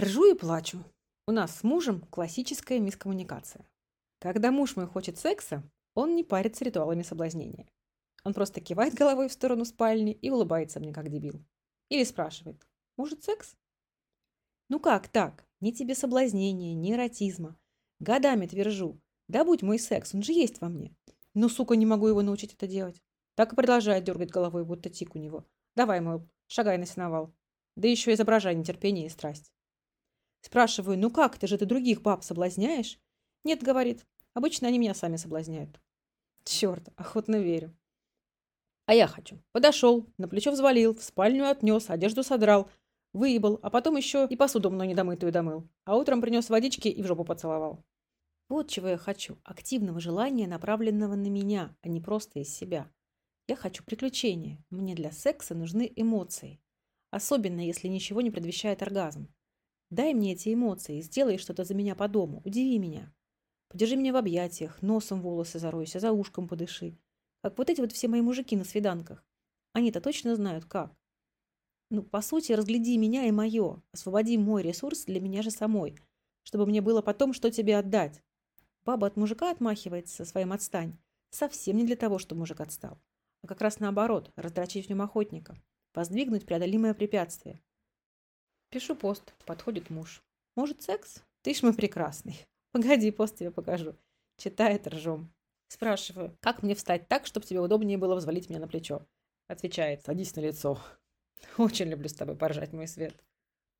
Ржу и плачу. У нас с мужем классическая мискоммуникация. Когда муж мой хочет секса, он не парится ритуалами соблазнения. Он просто кивает головой в сторону спальни и улыбается мне, как дебил. Или спрашивает, может, секс? Ну как так? Ни тебе соблазнения, ни эротизма. Годами твержу. Да будь мой секс, он же есть во мне. Но, сука, не могу его научить это делать. Так и продолжает дергать головой, будто тик у него. Давай, мол, шагай на сеновал. Да еще изображай нетерпение и страсть. Спрашиваю, ну как, ты же ты других баб соблазняешь? Нет, говорит, обычно они меня сами соблазняют. Черт, охотно верю. А я хочу. Подошел, на плечо взвалил, в спальню отнес, одежду содрал, выебал, а потом еще и посуду мной недомытую домыл. А утром принес водички и в жопу поцеловал. Вот чего я хочу. Активного желания, направленного на меня, а не просто из себя. Я хочу приключения. Мне для секса нужны эмоции. Особенно, если ничего не предвещает оргазм. Дай мне эти эмоции, сделай что-то за меня по дому, удиви меня. Подержи меня в объятиях, носом волосы заройся, за ушком подыши. Как вот эти вот все мои мужики на свиданках. Они-то точно знают, как. Ну, по сути, разгляди меня и мое. Освободи мой ресурс для меня же самой, чтобы мне было потом что тебе отдать. Баба от мужика отмахивается своим отстань. Совсем не для того, чтобы мужик отстал. А как раз наоборот, раздрочить в нем охотника. Воздвигнуть преодолимое препятствие. Пишу пост. Подходит муж. Может, секс? Ты ж мой прекрасный. Погоди, пост тебе покажу. Читает ржом. Спрашиваю, как мне встать так, чтобы тебе удобнее было взвалить меня на плечо? Отвечает, садись на лицо. Очень люблю с тобой поржать, мой свет.